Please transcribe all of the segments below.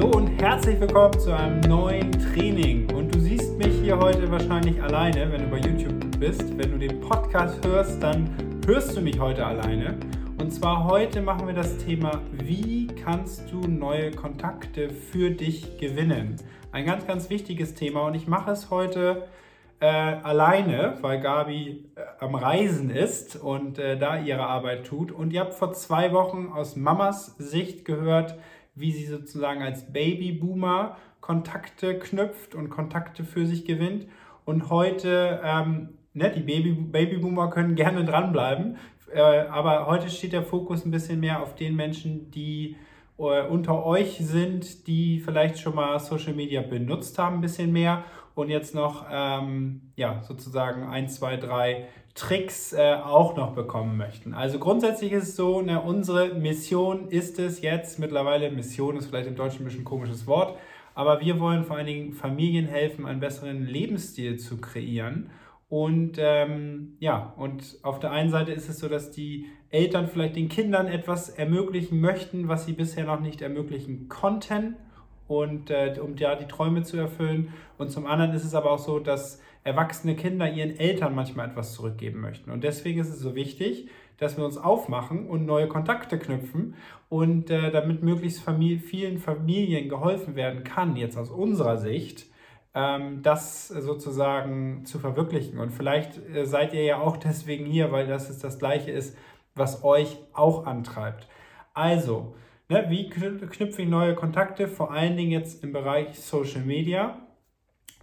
Hallo und herzlich willkommen zu einem neuen Training. Und du siehst mich hier heute wahrscheinlich alleine, wenn du bei YouTube bist. Wenn du den Podcast hörst, dann hörst du mich heute alleine. Und zwar heute machen wir das Thema, wie kannst du neue Kontakte für dich gewinnen? Ein ganz, ganz wichtiges Thema und ich mache es heute äh, alleine, weil Gabi äh, am Reisen ist und äh, da ihre Arbeit tut. Und ihr habt vor zwei Wochen aus Mamas Sicht gehört, wie sie sozusagen als Babyboomer Kontakte knüpft und Kontakte für sich gewinnt. Und heute, ähm, ne, die Baby, Babyboomer können gerne dranbleiben, äh, aber heute steht der Fokus ein bisschen mehr auf den Menschen, die unter euch sind, die vielleicht schon mal Social Media benutzt haben, ein bisschen mehr und jetzt noch ähm, ja, sozusagen ein, zwei, drei Tricks äh, auch noch bekommen möchten. Also grundsätzlich ist es so, ne, unsere Mission ist es jetzt, mittlerweile Mission ist vielleicht im Deutschen ein bisschen ein komisches Wort, aber wir wollen vor allen Dingen Familien helfen, einen besseren Lebensstil zu kreieren. Und ähm, ja, und auf der einen Seite ist es so, dass die Eltern vielleicht den Kindern etwas ermöglichen möchten, was sie bisher noch nicht ermöglichen konnten und äh, um ja die Träume zu erfüllen. Und zum anderen ist es aber auch so, dass erwachsene Kinder ihren Eltern manchmal etwas zurückgeben möchten. Und deswegen ist es so wichtig, dass wir uns aufmachen und neue Kontakte knüpfen und äh, damit möglichst Famili vielen Familien geholfen werden kann, jetzt aus unserer Sicht, das sozusagen zu verwirklichen. Und vielleicht äh, seid ihr ja auch deswegen hier, weil das ist das Gleiche ist, was euch auch antreibt. Also, Ne, wie knüpfe ich neue Kontakte, vor allen Dingen jetzt im Bereich Social Media?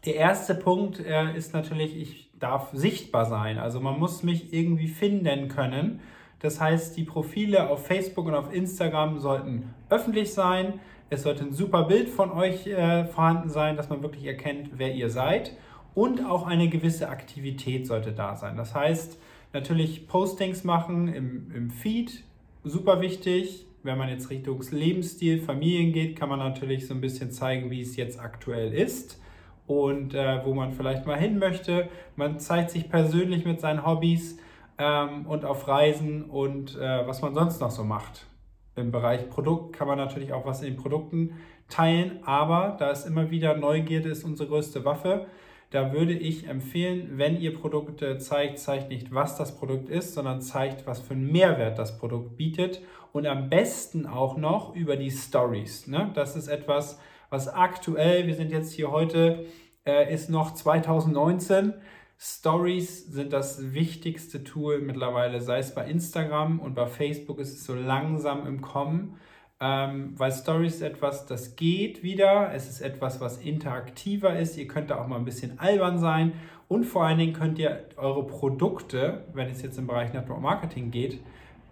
Der erste Punkt äh, ist natürlich, ich darf sichtbar sein. Also man muss mich irgendwie finden können. Das heißt, die Profile auf Facebook und auf Instagram sollten öffentlich sein. Es sollte ein super Bild von euch äh, vorhanden sein, dass man wirklich erkennt, wer ihr seid. Und auch eine gewisse Aktivität sollte da sein. Das heißt, natürlich Postings machen im, im Feed, super wichtig wenn man jetzt Richtung Lebensstil, Familien geht, kann man natürlich so ein bisschen zeigen, wie es jetzt aktuell ist und äh, wo man vielleicht mal hin möchte. Man zeigt sich persönlich mit seinen Hobbys ähm, und auf Reisen und äh, was man sonst noch so macht. Im Bereich Produkt kann man natürlich auch was in den Produkten teilen, aber da ist immer wieder Neugierde ist unsere größte Waffe. Da würde ich empfehlen, wenn ihr Produkte zeigt, zeigt nicht, was das Produkt ist, sondern zeigt, was für einen Mehrwert das Produkt bietet und am besten auch noch über die Stories. Ne? Das ist etwas, was aktuell, wir sind jetzt hier heute, äh, ist noch 2019. Stories sind das wichtigste Tool mittlerweile, sei es bei Instagram und bei Facebook ist es so langsam im Kommen ähm, weil Stories ist etwas, das geht wieder. Es ist etwas, was interaktiver ist. Ihr könnt da auch mal ein bisschen albern sein und vor allen Dingen könnt ihr eure Produkte, wenn es jetzt im Bereich Network Marketing geht,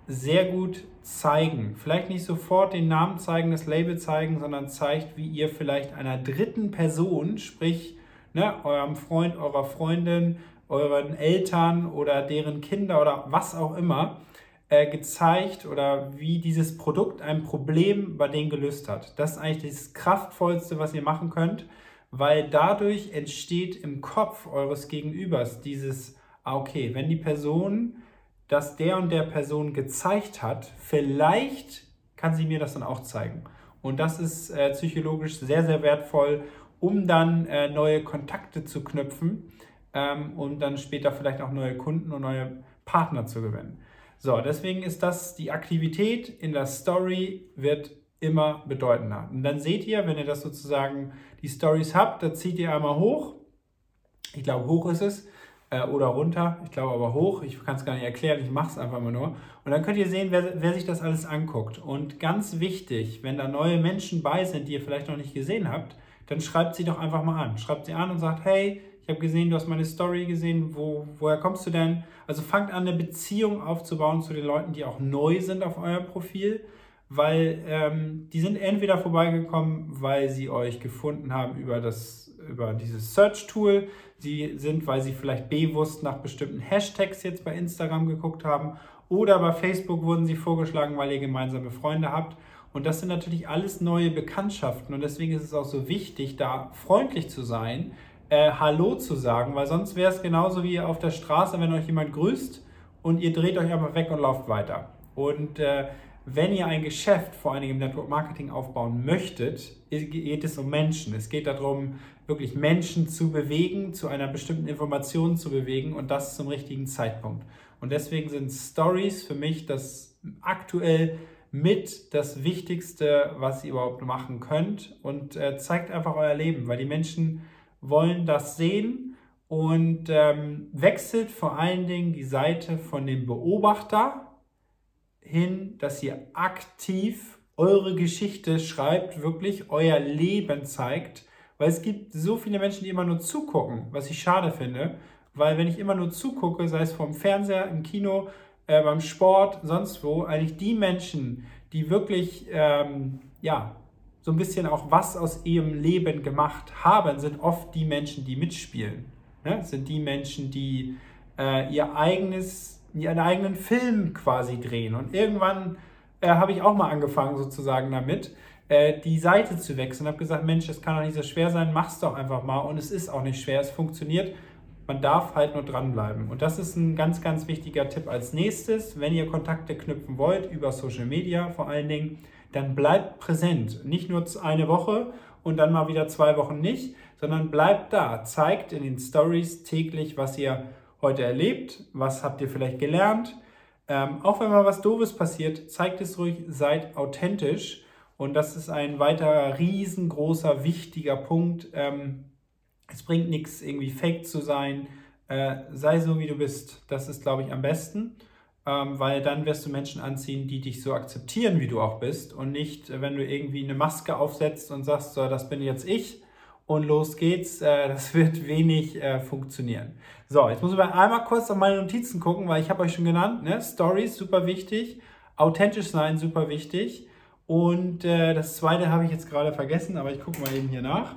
sehr gut zeigen. Vielleicht nicht sofort den Namen zeigen, das Label zeigen, sondern zeigt, wie ihr vielleicht einer dritten Person, sprich ne, eurem Freund, eurer Freundin, euren Eltern oder deren Kinder oder was auch immer, äh, gezeigt oder wie dieses Produkt ein Problem bei denen gelöst hat. Das ist eigentlich das Kraftvollste, was ihr machen könnt, weil dadurch entsteht im Kopf eures Gegenübers dieses, ah, okay, wenn die Person das der und der Person gezeigt hat, vielleicht kann sie mir das dann auch zeigen. Und das ist äh, psychologisch sehr, sehr wertvoll, um dann äh, neue Kontakte zu knüpfen ähm, und dann später vielleicht auch neue Kunden und neue Partner zu gewinnen. So, deswegen ist das die Aktivität in der Story wird immer bedeutender. Und dann seht ihr, wenn ihr das sozusagen die Stories habt, da zieht ihr einmal hoch. Ich glaube, hoch ist es. Äh, oder runter. Ich glaube aber hoch. Ich kann es gar nicht erklären. Ich mache es einfach mal nur. Und dann könnt ihr sehen, wer, wer sich das alles anguckt. Und ganz wichtig, wenn da neue Menschen bei sind, die ihr vielleicht noch nicht gesehen habt, dann schreibt sie doch einfach mal an. Schreibt sie an und sagt, hey, ich habe gesehen, du hast meine Story gesehen, wo, woher kommst du denn? Also fangt an, eine Beziehung aufzubauen zu den Leuten, die auch neu sind auf eurem Profil, weil ähm, die sind entweder vorbeigekommen, weil sie euch gefunden haben über, das, über dieses Search-Tool, sie sind, weil sie vielleicht bewusst nach bestimmten Hashtags jetzt bei Instagram geguckt haben oder bei Facebook wurden sie vorgeschlagen, weil ihr gemeinsame Freunde habt. Und das sind natürlich alles neue Bekanntschaften und deswegen ist es auch so wichtig, da freundlich zu sein, äh, Hallo zu sagen, weil sonst wäre es genauso wie auf der Straße, wenn euch jemand grüßt und ihr dreht euch einfach weg und lauft weiter. Und äh, wenn ihr ein Geschäft vor allen Dingen im Network Marketing aufbauen möchtet, geht es um Menschen. Es geht darum, wirklich Menschen zu bewegen, zu einer bestimmten Information zu bewegen und das zum richtigen Zeitpunkt. Und deswegen sind Stories für mich das aktuell mit das Wichtigste, was ihr überhaupt machen könnt. Und äh, zeigt einfach euer Leben, weil die Menschen wollen das sehen. Und ähm, wechselt vor allen Dingen die Seite von dem Beobachter hin, dass ihr aktiv eure Geschichte schreibt, wirklich euer Leben zeigt, weil es gibt so viele Menschen, die immer nur zugucken, was ich schade finde, weil wenn ich immer nur zugucke, sei es vom Fernseher, im Kino, äh, beim Sport, sonst wo, eigentlich die Menschen, die wirklich, ähm, ja, so ein bisschen auch was aus ihrem Leben gemacht haben, sind oft die Menschen, die mitspielen. Ne? Sind die Menschen, die äh, ihr eigenes, ihren eigenen Film quasi drehen. Und irgendwann äh, habe ich auch mal angefangen sozusagen damit, äh, die Seite zu wechseln. Habe gesagt, Mensch, das kann doch nicht so schwer sein, mach's doch einfach mal. Und es ist auch nicht schwer, es funktioniert. Man darf halt nur dranbleiben. Und das ist ein ganz, ganz wichtiger Tipp als nächstes, wenn ihr Kontakte knüpfen wollt, über Social Media vor allen Dingen, dann bleibt präsent. Nicht nur eine Woche und dann mal wieder zwei Wochen nicht, sondern bleibt da. Zeigt in den Stories täglich, was ihr heute erlebt, was habt ihr vielleicht gelernt. Ähm, auch wenn mal was Doofes passiert, zeigt es ruhig, seid authentisch. Und das ist ein weiterer riesengroßer, wichtiger Punkt. Ähm, es bringt nichts, irgendwie fake zu sein. Äh, sei so, wie du bist. Das ist, glaube ich, am besten, ähm, weil dann wirst du Menschen anziehen, die dich so akzeptieren, wie du auch bist. Und nicht, äh, wenn du irgendwie eine Maske aufsetzt und sagst, so, das bin jetzt ich und los geht's. Äh, das wird wenig äh, funktionieren. So, jetzt muss ich mal einmal kurz auf meine Notizen gucken, weil ich habe euch schon genannt, ne? Stories, super wichtig. Authentisch sein, super wichtig. Und äh, das zweite habe ich jetzt gerade vergessen, aber ich gucke mal eben hier nach.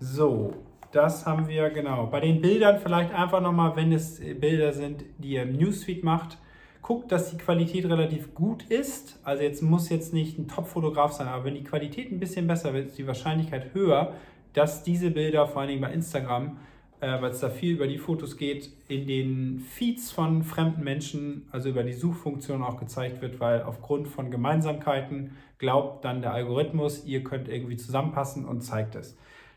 So, das haben wir genau. Bei den Bildern vielleicht einfach nochmal, wenn es Bilder sind, die ihr im Newsfeed macht, guckt, dass die Qualität relativ gut ist. Also jetzt muss jetzt nicht ein Top-Fotograf sein, aber wenn die Qualität ein bisschen besser wird, ist die Wahrscheinlichkeit höher, dass diese Bilder, vor allen Dingen bei Instagram, äh, weil es da viel über die Fotos geht, in den Feeds von fremden Menschen, also über die Suchfunktion auch gezeigt wird, weil aufgrund von Gemeinsamkeiten glaubt dann der Algorithmus, ihr könnt irgendwie zusammenpassen und zeigt es.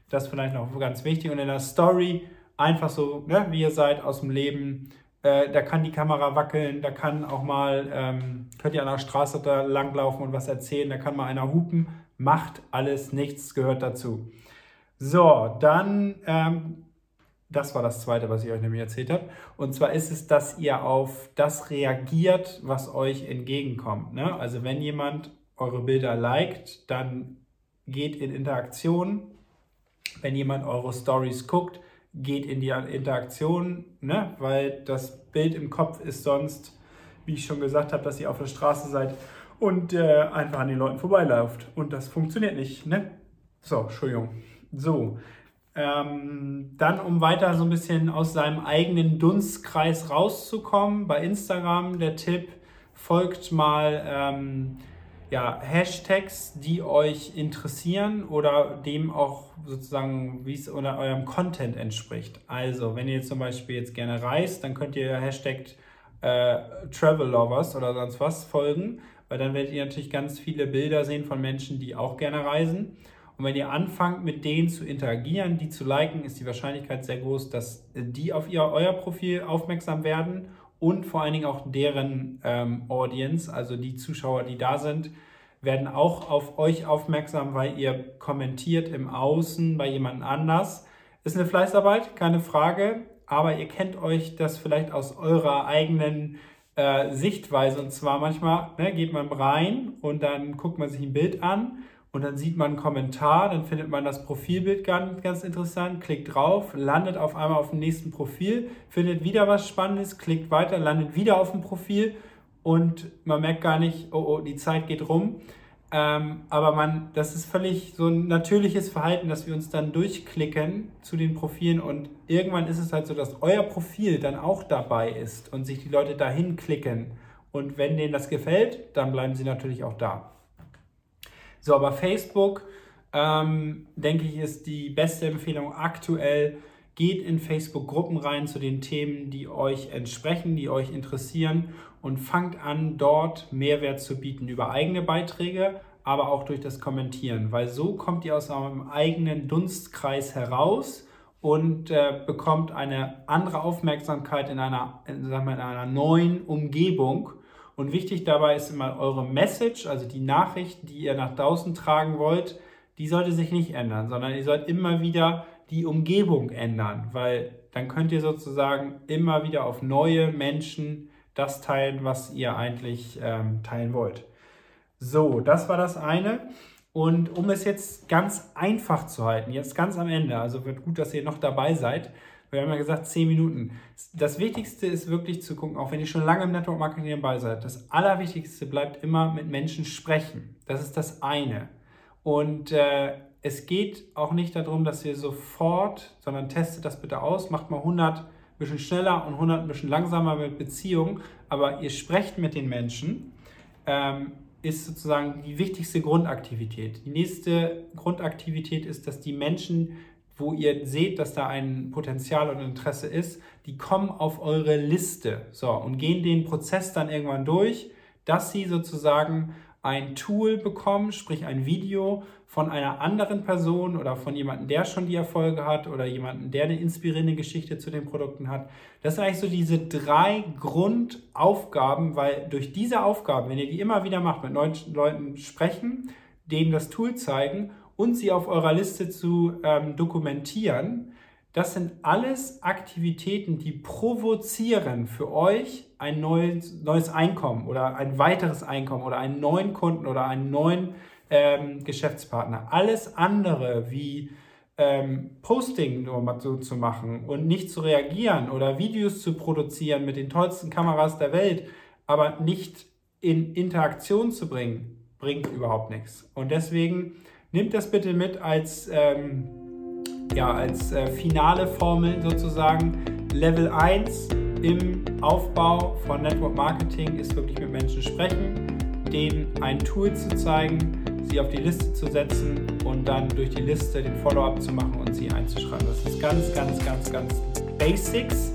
Das vielleicht noch ganz wichtig. Und in der Story einfach so, ne, wie ihr seid, aus dem Leben. Äh, da kann die Kamera wackeln, da kann auch mal, ähm, könnt ihr an der Straße da langlaufen und was erzählen, da kann mal einer hupen. Macht alles nichts, gehört dazu. So, dann, ähm, das war das Zweite, was ich euch nämlich erzählt habe. Und zwar ist es, dass ihr auf das reagiert, was euch entgegenkommt. Ne? Also wenn jemand eure Bilder liked, dann geht in Interaktion wenn jemand eure Stories guckt, geht in die Interaktion, ne? weil das Bild im Kopf ist sonst, wie ich schon gesagt habe, dass ihr auf der Straße seid und äh, einfach an den Leuten vorbeilauft. Und das funktioniert nicht. Ne? So, Entschuldigung. So, ähm, dann, um weiter so ein bisschen aus seinem eigenen Dunstkreis rauszukommen, bei Instagram der Tipp, folgt mal ähm, ja, Hashtags, die euch interessieren oder dem auch sozusagen, wie es oder eurem Content entspricht. Also, wenn ihr zum Beispiel jetzt gerne reist, dann könnt ihr Hashtag äh, Travel Lovers oder sonst was folgen, weil dann werdet ihr natürlich ganz viele Bilder sehen von Menschen, die auch gerne reisen. Und wenn ihr anfangt, mit denen zu interagieren, die zu liken, ist die Wahrscheinlichkeit sehr groß, dass die auf ihr, euer Profil aufmerksam werden und vor allen Dingen auch deren ähm, Audience, also die Zuschauer, die da sind, werden auch auf euch aufmerksam, weil ihr kommentiert im Außen bei jemand anders. Ist eine Fleißarbeit, keine Frage, aber ihr kennt euch das vielleicht aus eurer eigenen äh, Sichtweise. Und zwar manchmal ne, geht man rein und dann guckt man sich ein Bild an und dann sieht man einen Kommentar, dann findet man das Profilbild ganz, ganz interessant, klickt drauf, landet auf einmal auf dem nächsten Profil, findet wieder was Spannendes, klickt weiter, landet wieder auf dem Profil und man merkt gar nicht, oh, oh, die Zeit geht rum. Ähm, aber man, das ist völlig so ein natürliches Verhalten, dass wir uns dann durchklicken zu den Profilen und irgendwann ist es halt so, dass euer Profil dann auch dabei ist und sich die Leute dahin klicken. Und wenn denen das gefällt, dann bleiben sie natürlich auch da. So, aber Facebook, ähm, denke ich, ist die beste Empfehlung aktuell, Geht in Facebook-Gruppen rein zu den Themen, die euch entsprechen, die euch interessieren und fangt an, dort Mehrwert zu bieten über eigene Beiträge, aber auch durch das Kommentieren, weil so kommt ihr aus eurem eigenen Dunstkreis heraus und äh, bekommt eine andere Aufmerksamkeit in einer, in, sagen wir, in einer neuen Umgebung. Und wichtig dabei ist immer eure Message, also die Nachricht, die ihr nach draußen tragen wollt, die sollte sich nicht ändern, sondern ihr sollt immer wieder die Umgebung ändern, weil dann könnt ihr sozusagen immer wieder auf neue Menschen das teilen, was ihr eigentlich ähm, teilen wollt. So, das war das eine. Und um es jetzt ganz einfach zu halten, jetzt ganz am Ende, also wird gut, dass ihr noch dabei seid. Wir haben ja gesagt, 10 Minuten. Das Wichtigste ist wirklich zu gucken, auch wenn ihr schon lange im Network Marketing dabei seid, das Allerwichtigste bleibt immer mit Menschen sprechen. Das ist das eine. Und äh, es geht auch nicht darum, dass ihr sofort, sondern testet das bitte aus, macht mal 100 ein bisschen schneller und 100 ein bisschen langsamer mit Beziehungen, aber ihr sprecht mit den Menschen, ähm, ist sozusagen die wichtigste Grundaktivität. Die nächste Grundaktivität ist, dass die Menschen, wo ihr seht, dass da ein Potenzial und Interesse ist, die kommen auf eure Liste so, und gehen den Prozess dann irgendwann durch, dass sie sozusagen ein Tool bekommen, sprich ein Video von einer anderen Person oder von jemandem, der schon die Erfolge hat oder jemandem, der eine inspirierende Geschichte zu den Produkten hat. Das sind eigentlich so diese drei Grundaufgaben, weil durch diese Aufgaben, wenn ihr die immer wieder macht, mit neuen Leuten sprechen, denen das Tool zeigen und sie auf eurer Liste zu ähm, dokumentieren, das sind alles Aktivitäten, die provozieren für euch ein neues, neues Einkommen oder ein weiteres Einkommen oder einen neuen Kunden oder einen neuen ähm, Geschäftspartner. Alles andere wie ähm, Posting nur mal so zu machen und nicht zu reagieren oder Videos zu produzieren mit den tollsten Kameras der Welt, aber nicht in Interaktion zu bringen, bringt überhaupt nichts. Und deswegen nehmt das bitte mit als ähm, ja, als äh, finale Formel sozusagen. Level 1 im Aufbau von Network Marketing ist wirklich mit Menschen sprechen, denen ein Tool zu zeigen, sie auf die Liste zu setzen und dann durch die Liste den Follow-up zu machen und sie einzuschreiben. Das ist ganz, ganz, ganz, ganz Basics.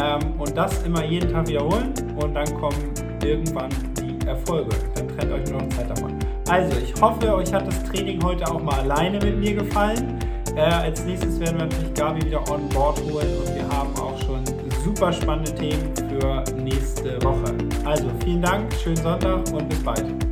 Ähm, und das immer jeden Tag wiederholen und dann kommen irgendwann die Erfolge. Dann trennt euch nur noch Zeit davon. Also, ich hoffe, euch hat das Training heute auch mal alleine mit mir gefallen. Äh, als nächstes werden wir natürlich Gabi wieder on board holen und wir haben auch schon super spannende Themen für nächste Woche. Also vielen Dank, schönen Sonntag und bis bald.